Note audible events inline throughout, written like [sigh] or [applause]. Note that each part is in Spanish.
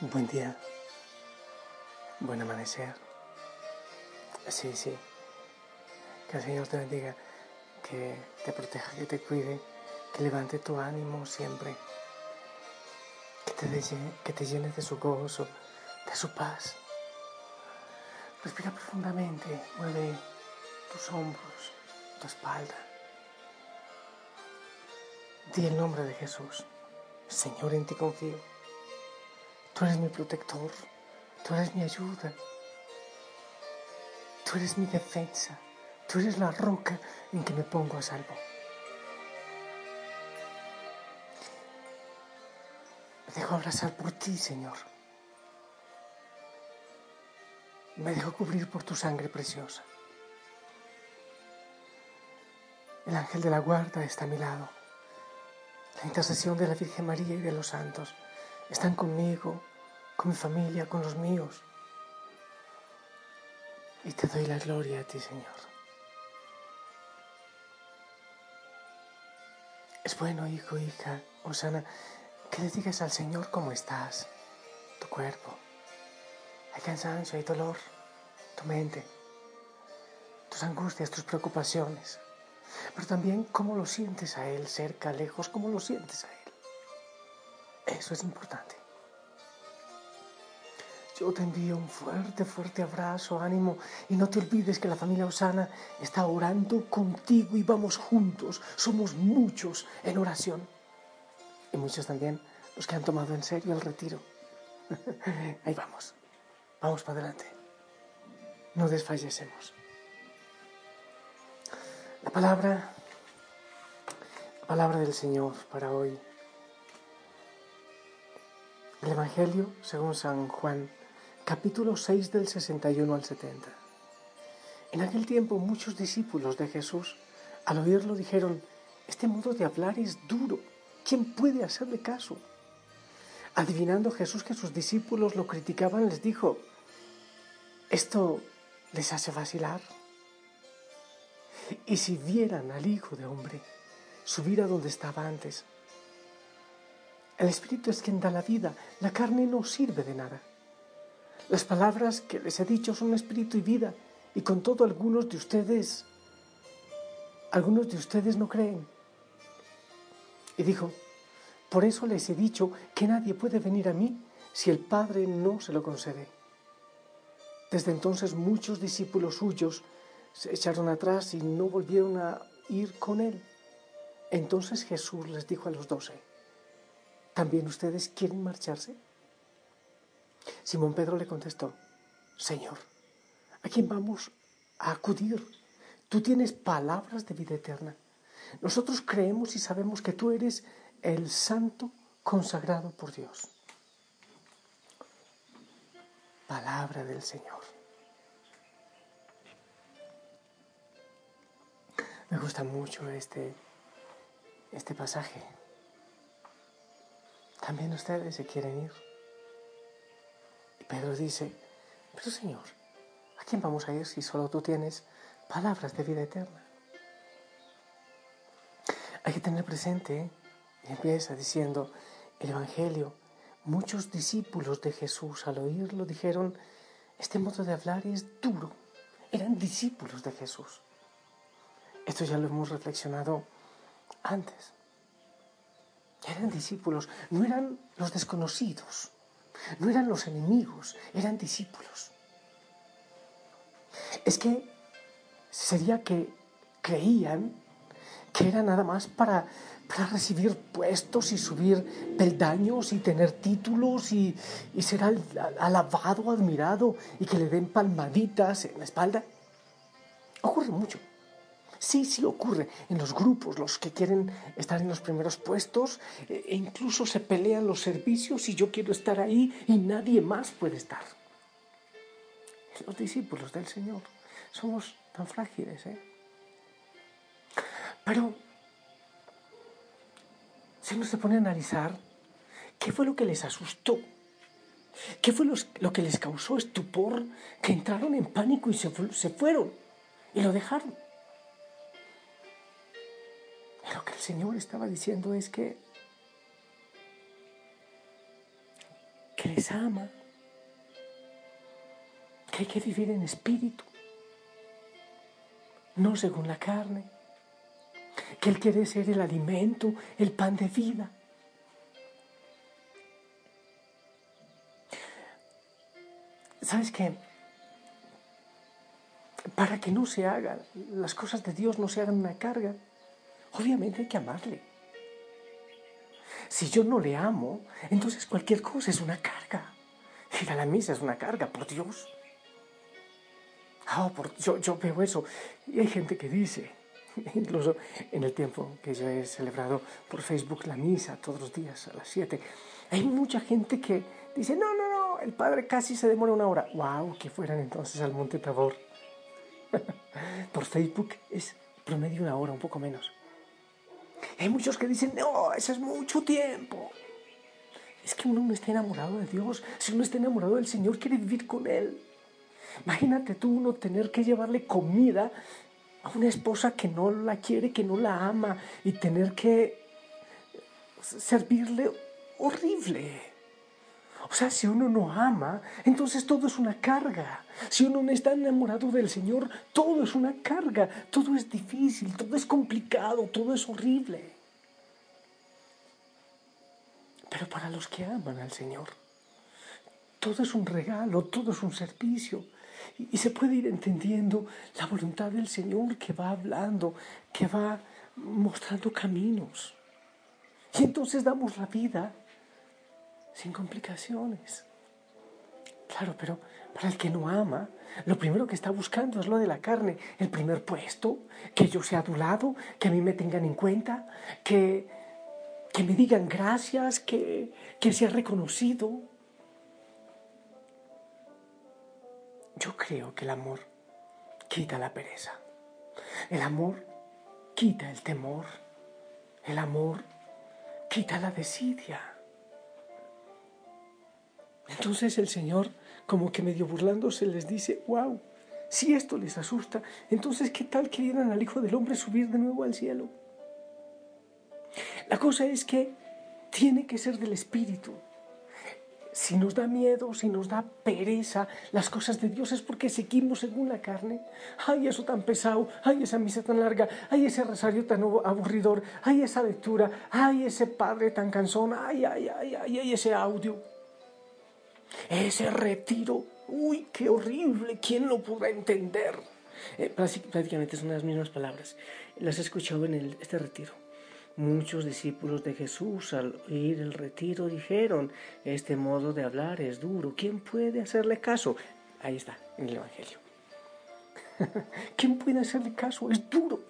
Buen día, buen amanecer. Sí, sí. Que el Señor te bendiga, que te proteja, que te cuide, que levante tu ánimo siempre, que te, que te llenes de su gozo, de su paz. Respira profundamente, mueve tus hombros, tu espalda. Di el nombre de Jesús. Señor, en ti confío. Tú eres mi protector, tú eres mi ayuda, tú eres mi defensa, tú eres la roca en que me pongo a salvo. Me dejo abrazar por ti, Señor. Me dejo cubrir por tu sangre preciosa. El ángel de la guarda está a mi lado. La intercesión de la Virgen María y de los santos están conmigo, con mi familia, con los míos. Y te doy la gloria a ti, Señor. Es bueno, hijo, hija, Osana, que le digas al Señor cómo estás, tu cuerpo. Hay cansancio, hay dolor, tu mente, tus angustias, tus preocupaciones. Pero también cómo lo sientes a Él, cerca, lejos, cómo lo sientes a Él. Eso es importante. Yo te envío un fuerte, fuerte abrazo, ánimo y no te olvides que la familia Osana está orando contigo y vamos juntos. Somos muchos en oración. Y muchos también los que han tomado en serio el retiro. [laughs] Ahí vamos. Vamos para adelante. No desfallecemos. La palabra, la palabra del Señor para hoy el Evangelio según San Juan, capítulo 6 del 61 al 70. En aquel tiempo muchos discípulos de Jesús, al oírlo, dijeron, este modo de hablar es duro, ¿quién puede hacerle caso? Adivinando Jesús que sus discípulos lo criticaban, les dijo, ¿esto les hace vacilar? Y si vieran al Hijo de Hombre subir a donde estaba antes, el Espíritu es quien da la vida, la carne no sirve de nada. Las palabras que les he dicho son espíritu y vida, y con todo algunos de ustedes, algunos de ustedes no creen. Y dijo, por eso les he dicho que nadie puede venir a mí si el Padre no se lo concede. Desde entonces muchos discípulos suyos se echaron atrás y no volvieron a ir con él. Entonces Jesús les dijo a los doce, ¿También ustedes quieren marcharse? Simón Pedro le contestó, Señor, ¿a quién vamos a acudir? Tú tienes palabras de vida eterna. Nosotros creemos y sabemos que tú eres el santo consagrado por Dios. Palabra del Señor. Me gusta mucho este, este pasaje. También ustedes se quieren ir. Y Pedro dice, pero Señor, ¿a quién vamos a ir si solo tú tienes palabras de vida eterna? Hay que tener presente, y empieza diciendo, el Evangelio, muchos discípulos de Jesús al oírlo dijeron, este modo de hablar es duro. Eran discípulos de Jesús. Esto ya lo hemos reflexionado antes. Eran discípulos, no eran los desconocidos, no eran los enemigos, eran discípulos. Es que sería que creían que era nada más para, para recibir puestos y subir peldaños y tener títulos y, y ser alabado, admirado y que le den palmaditas en la espalda. Ocurre mucho. Sí, sí ocurre en los grupos, los que quieren estar en los primeros puestos, e, e incluso se pelean los servicios y yo quiero estar ahí y nadie más puede estar. Los discípulos del Señor somos tan frágiles, ¿eh? Pero si uno se pone a analizar, ¿qué fue lo que les asustó? ¿Qué fue lo que les causó estupor? Que entraron en pánico y se, se fueron y lo dejaron. Lo que el Señor estaba diciendo es que, que les ama, que hay que vivir en espíritu, no según la carne que Él quiere ser el alimento, el pan de vida. ¿Sabes qué? Para que no se hagan, las cosas de Dios no se hagan una carga, obviamente hay que amarle. Si yo no le amo, entonces cualquier cosa es una carga. Ir a la misa es una carga, por Dios. Ah, yo, yo veo eso. Y hay gente que dice, [laughs] incluso en el tiempo que yo he celebrado por Facebook la misa todos los días a las 7, hay mucha gente que dice, no, no, no, el padre casi se demora una hora. ¡Wow! Que fueran entonces al Monte Tabor. [laughs] por Facebook es promedio una hora, un poco menos. Hay muchos que dicen, no, eso es mucho tiempo. Es que uno no está enamorado de Dios. Si uno está enamorado del Señor, quiere vivir con Él. Imagínate tú uno tener que llevarle comida a una esposa que no la quiere, que no la ama y tener que servirle horrible. O sea, si uno no ama, entonces todo es una carga. Si uno no está enamorado del Señor, todo es una carga, todo es difícil, todo es complicado, todo es horrible. Pero para los que aman al Señor, todo es un regalo, todo es un servicio y se puede ir entendiendo la voluntad del Señor que va hablando, que va mostrando caminos. Y entonces damos la vida sin complicaciones. Claro, pero para el que no ama, lo primero que está buscando es lo de la carne, el primer puesto, que yo sea adulado, que a mí me tengan en cuenta, que, que me digan gracias, que, que sea reconocido. Yo creo que el amor quita la pereza. El amor quita el temor. El amor quita la desidia. Entonces el Señor, como que medio burlándose, les dice, wow, si esto les asusta, entonces ¿qué tal que vieran al Hijo del Hombre subir de nuevo al cielo? La cosa es que tiene que ser del Espíritu si nos da miedo, si nos da pereza las cosas de Dios es porque seguimos según la carne. Ay, eso tan pesado, ay, esa misa tan larga, ay, ese rosario tan aburridor, ay, esa lectura, ay, ese padre tan cansón, ay, ay, ay, ay, ay, ese audio. Ese retiro, uy, qué horrible, ¿quién lo podrá entender? Eh, prácticamente son las mismas palabras. Las he escuchado en este retiro. Muchos discípulos de Jesús al oír el retiro dijeron, este modo de hablar es duro, ¿quién puede hacerle caso? Ahí está, en el Evangelio. [laughs] ¿Quién puede hacerle caso? Es duro.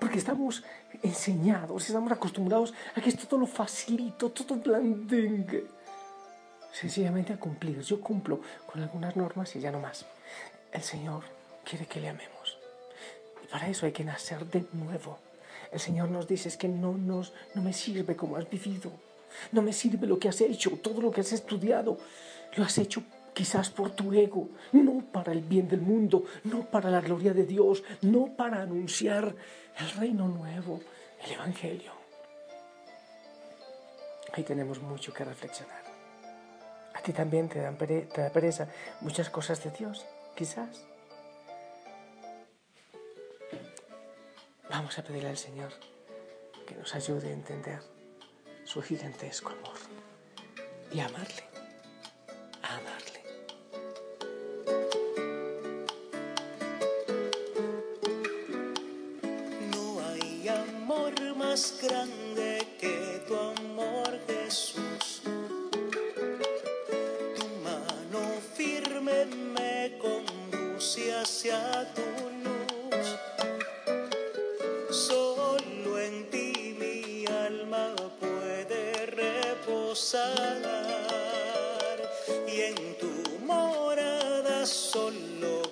Porque estamos enseñados, estamos acostumbrados a que esto todo lo facilito, todo blandengue. Sencillamente a cumplir. Yo cumplo con algunas normas y ya no más. El Señor quiere que le amemos. Y para eso hay que nacer de nuevo. El Señor nos dice es que no, nos, no me sirve como has vivido, no me sirve lo que has hecho, todo lo que has estudiado, lo has hecho quizás por tu ego, no para el bien del mundo, no para la gloria de Dios, no para anunciar el reino nuevo, el Evangelio. Ahí tenemos mucho que reflexionar. A ti también te, dan pereza muchas cosas de Dios, quizás. Vamos a pedirle al Señor que nos ayude a entender su gigantesco amor y a amarle, amarle. No hay amor más grande en tu morada solo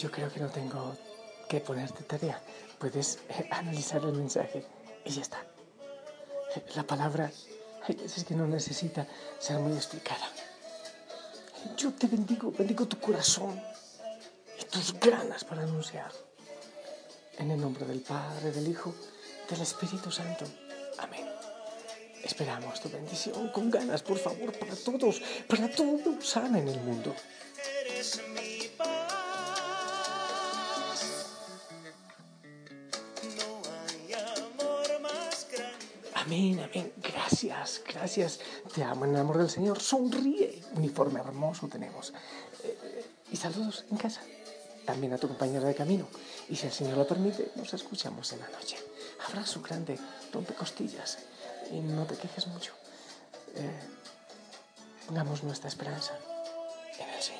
yo creo que no tengo que ponerte tarea. Puedes eh, analizar el mensaje y ya está. La palabra hay veces que no necesita ser muy explicada. Yo te bendigo, bendigo tu corazón y tus ganas para anunciar. En el nombre del Padre, del Hijo, del Espíritu Santo. Amén. Esperamos tu bendición con ganas, por favor, para todos, para todos sana en el mundo. Amén, amén. Gracias, gracias. Te amo en el amor del Señor. Sonríe. Uniforme hermoso tenemos. Eh, y saludos en casa. También a tu compañera de camino. Y si el Señor lo permite, nos escuchamos en la noche. Abrazo grande, rompe costillas. Y no te quejes mucho. Eh, pongamos nuestra esperanza en el Señor.